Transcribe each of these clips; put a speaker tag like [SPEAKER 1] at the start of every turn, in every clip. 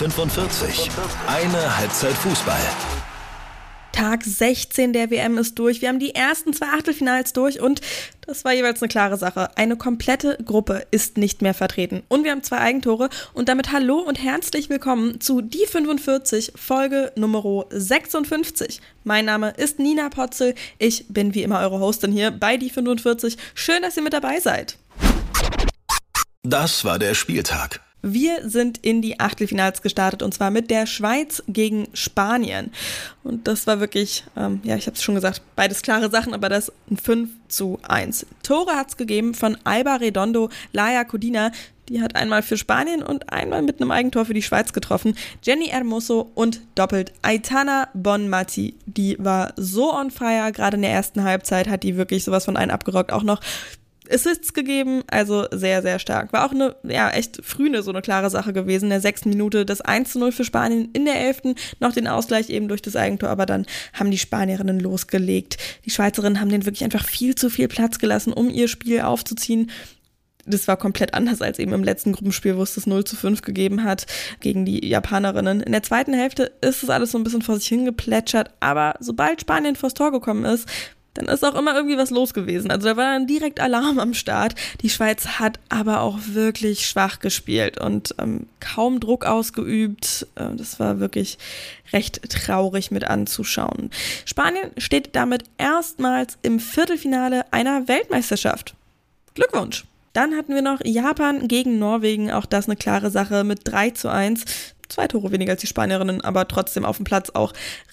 [SPEAKER 1] 45. Eine Halbzeit Fußball.
[SPEAKER 2] Tag 16 der WM ist durch. Wir haben die ersten zwei Achtelfinals durch und das war jeweils eine klare Sache. Eine komplette Gruppe ist nicht mehr vertreten. Und wir haben zwei Eigentore und damit hallo und herzlich willkommen zu Die 45, Folge Nummer 56. Mein Name ist Nina Potzel. Ich bin wie immer eure Hostin hier bei Die 45. Schön, dass ihr mit dabei seid.
[SPEAKER 1] Das war der Spieltag.
[SPEAKER 2] Wir sind in die Achtelfinals gestartet und zwar mit der Schweiz gegen Spanien. Und das war wirklich, ähm, ja, ich habe es schon gesagt, beides klare Sachen, aber das ein 5 zu 1. Tore hat es gegeben von Alba Redondo, Laia Codina, die hat einmal für Spanien und einmal mit einem Eigentor für die Schweiz getroffen. Jenny Hermoso und doppelt Aitana Bonmati. Die war so on fire, gerade in der ersten Halbzeit hat die wirklich sowas von einen abgerockt. Auch noch Assists gegeben, also sehr, sehr stark. War auch eine, ja, echt früh eine so eine klare Sache gewesen. In der sechsten Minute das 1 zu 0 für Spanien, in der elften noch den Ausgleich eben durch das Eigentor, aber dann haben die Spanierinnen losgelegt. Die Schweizerinnen haben denen wirklich einfach viel zu viel Platz gelassen, um ihr Spiel aufzuziehen das war komplett anders als eben im letzten Gruppenspiel, wo es das 0 zu 5 gegeben hat gegen die Japanerinnen. In der zweiten Hälfte ist es alles so ein bisschen vor sich hingeplätschert, aber sobald Spanien vors Tor gekommen ist, dann ist auch immer irgendwie was los gewesen. Also da war dann direkt Alarm am Start. Die Schweiz hat aber auch wirklich schwach gespielt und ähm, kaum Druck ausgeübt. Äh, das war wirklich recht traurig mit anzuschauen. Spanien steht damit erstmals im Viertelfinale einer Weltmeisterschaft. Glückwunsch! Dann hatten wir noch Japan gegen Norwegen, auch das eine klare Sache mit 3 zu 1 zwei Tore weniger als die Spanierinnen, aber trotzdem auf dem Platz auch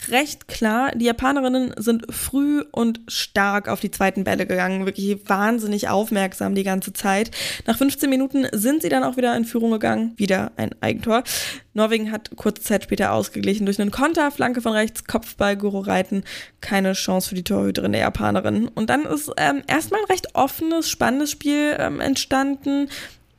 [SPEAKER 2] recht klar. Die Japanerinnen sind früh und stark auf die zweiten Bälle gegangen, wirklich wahnsinnig aufmerksam die ganze Zeit. Nach 15 Minuten sind sie dann auch wieder in Führung gegangen, wieder ein Eigentor. Norwegen hat kurze Zeit später ausgeglichen durch einen Konter, Flanke von rechts, Kopfball, Guru Reiten. Keine Chance für die Torhüterin der Japanerin. Und dann ist ähm, erstmal ein recht offenes, spannendes Spiel ähm, entstanden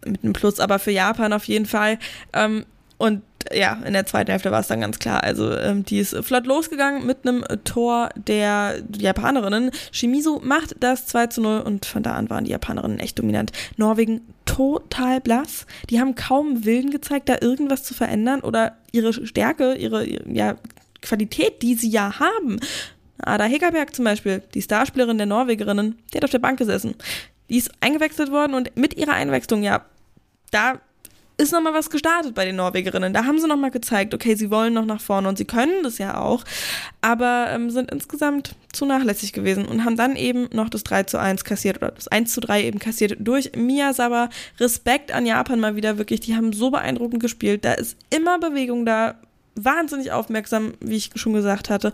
[SPEAKER 2] mit einem Plus aber für Japan auf jeden Fall. Ähm, und ja, in der zweiten Hälfte war es dann ganz klar. Also ähm, die ist flott losgegangen mit einem Tor der Japanerinnen. Shimizu macht das 2 zu 0 und von da an waren die Japanerinnen echt dominant. Norwegen total blass. Die haben kaum Willen gezeigt, da irgendwas zu verändern oder ihre Stärke, ihre, ja, Qualität, die sie ja haben. Ada Hegerberg zum Beispiel, die Starspielerin der Norwegerinnen, die hat auf der Bank gesessen. Die ist eingewechselt worden und mit ihrer Einwechslung, ja, da ist nochmal was gestartet bei den Norwegerinnen. Da haben sie nochmal gezeigt, okay, sie wollen noch nach vorne und sie können das ja auch, aber ähm, sind insgesamt zu nachlässig gewesen und haben dann eben noch das 3 zu 1 kassiert oder das 1 zu 3 eben kassiert durch Miyazawa. Respekt an Japan mal wieder wirklich, die haben so beeindruckend gespielt. Da ist immer Bewegung da, wahnsinnig aufmerksam, wie ich schon gesagt hatte.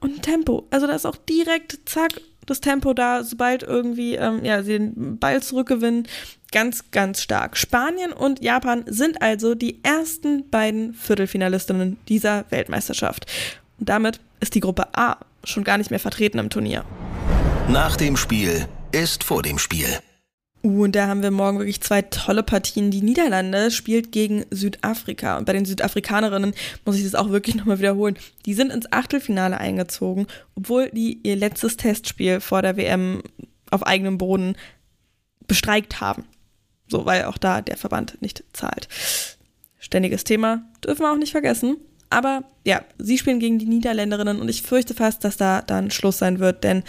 [SPEAKER 2] Und Tempo, also da ist auch direkt, zack, das Tempo da, sobald irgendwie ähm, ja, sie den Ball zurückgewinnen, ganz, ganz stark. Spanien und Japan sind also die ersten beiden Viertelfinalistinnen dieser Weltmeisterschaft. Und damit ist die Gruppe A schon gar nicht mehr vertreten im Turnier.
[SPEAKER 1] Nach dem Spiel ist vor dem Spiel.
[SPEAKER 2] Uh, und da haben wir morgen wirklich zwei tolle Partien. Die Niederlande spielt gegen Südafrika. Und bei den Südafrikanerinnen muss ich das auch wirklich nochmal wiederholen. Die sind ins Achtelfinale eingezogen, obwohl die ihr letztes Testspiel vor der WM auf eigenem Boden bestreikt haben. So, weil auch da der Verband nicht zahlt. Ständiges Thema, dürfen wir auch nicht vergessen. Aber ja, sie spielen gegen die Niederländerinnen und ich fürchte fast, dass da dann Schluss sein wird, denn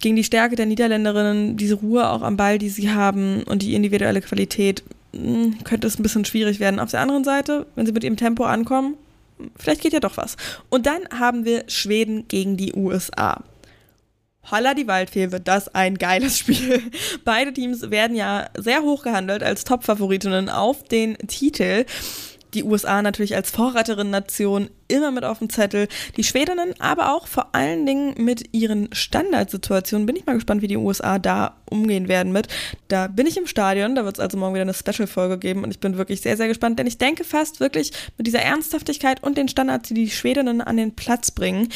[SPEAKER 2] gegen die Stärke der Niederländerinnen, diese Ruhe auch am Ball, die sie haben und die individuelle Qualität, hm, könnte es ein bisschen schwierig werden. Auf der anderen Seite, wenn sie mit ihrem Tempo ankommen, vielleicht geht ja doch was. Und dann haben wir Schweden gegen die USA. Holla die Waldfee wird das ein geiles Spiel. Beide Teams werden ja sehr hoch gehandelt als Top-Favoritinnen auf den Titel die USA natürlich als Vorreiterin-Nation immer mit auf dem Zettel. Die Schwedinnen aber auch vor allen Dingen mit ihren Standardsituationen. Bin ich mal gespannt, wie die USA da umgehen werden mit. Da bin ich im Stadion, da wird es also morgen wieder eine Special-Folge geben und ich bin wirklich sehr, sehr gespannt, denn ich denke fast wirklich mit dieser Ernsthaftigkeit und den Standards, die die Schwedinnen an den Platz bringen,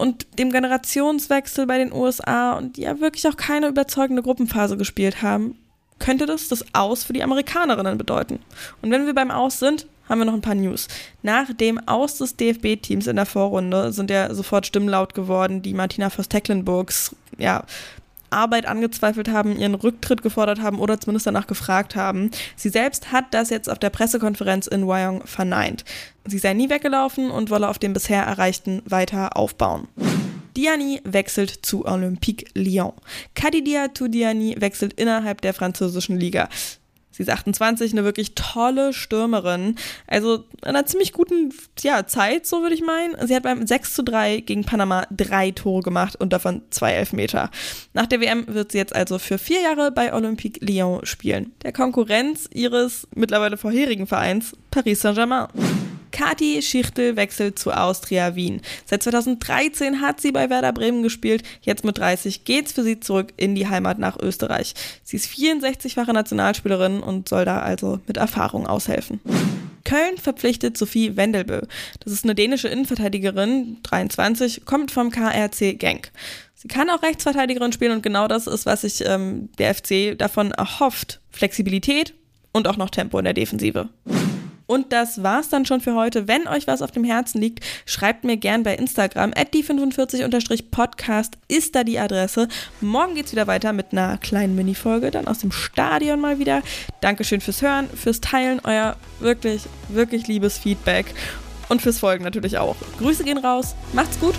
[SPEAKER 2] und dem Generationswechsel bei den USA und die ja wirklich auch keine überzeugende Gruppenphase gespielt haben, könnte das das Aus für die Amerikanerinnen bedeuten. Und wenn wir beim Aus sind, haben wir noch ein paar News. Nach dem Aus des DFB-Teams in der Vorrunde sind ja sofort Stimmen laut geworden, die Martina Voss-Tecklenburgs ja, Arbeit angezweifelt haben, ihren Rücktritt gefordert haben oder zumindest danach gefragt haben. Sie selbst hat das jetzt auf der Pressekonferenz in Wyong verneint. Sie sei nie weggelaufen und wolle auf dem bisher Erreichten weiter aufbauen. Diani wechselt zu Olympique Lyon. Kadidia Tudiani wechselt innerhalb der französischen Liga. Sie ist 28, eine wirklich tolle Stürmerin. Also in einer ziemlich guten ja, Zeit, so würde ich meinen. Sie hat beim 6 zu 3 gegen Panama drei Tore gemacht und davon zwei Elfmeter. Nach der WM wird sie jetzt also für vier Jahre bei Olympique Lyon spielen. Der Konkurrenz ihres mittlerweile vorherigen Vereins Paris Saint-Germain. Kati Schichtel wechselt zu Austria Wien. Seit 2013 hat sie bei Werder Bremen gespielt. Jetzt mit 30 geht's für sie zurück in die Heimat nach Österreich. Sie ist 64-fache Nationalspielerin und soll da also mit Erfahrung aushelfen. Köln verpflichtet Sophie Wendelbö. Das ist eine dänische Innenverteidigerin, 23, kommt vom KRC Genk. Sie kann auch Rechtsverteidigerin spielen und genau das ist, was sich ähm, der FC davon erhofft. Flexibilität und auch noch Tempo in der Defensive. Und das war's dann schon für heute. Wenn euch was auf dem Herzen liegt, schreibt mir gern bei Instagram. die45-podcast ist da die Adresse. Morgen geht's wieder weiter mit einer kleinen Mini-Folge, dann aus dem Stadion mal wieder. Dankeschön fürs Hören, fürs Teilen, euer wirklich, wirklich liebes Feedback und fürs Folgen natürlich auch. Grüße gehen raus. Macht's gut.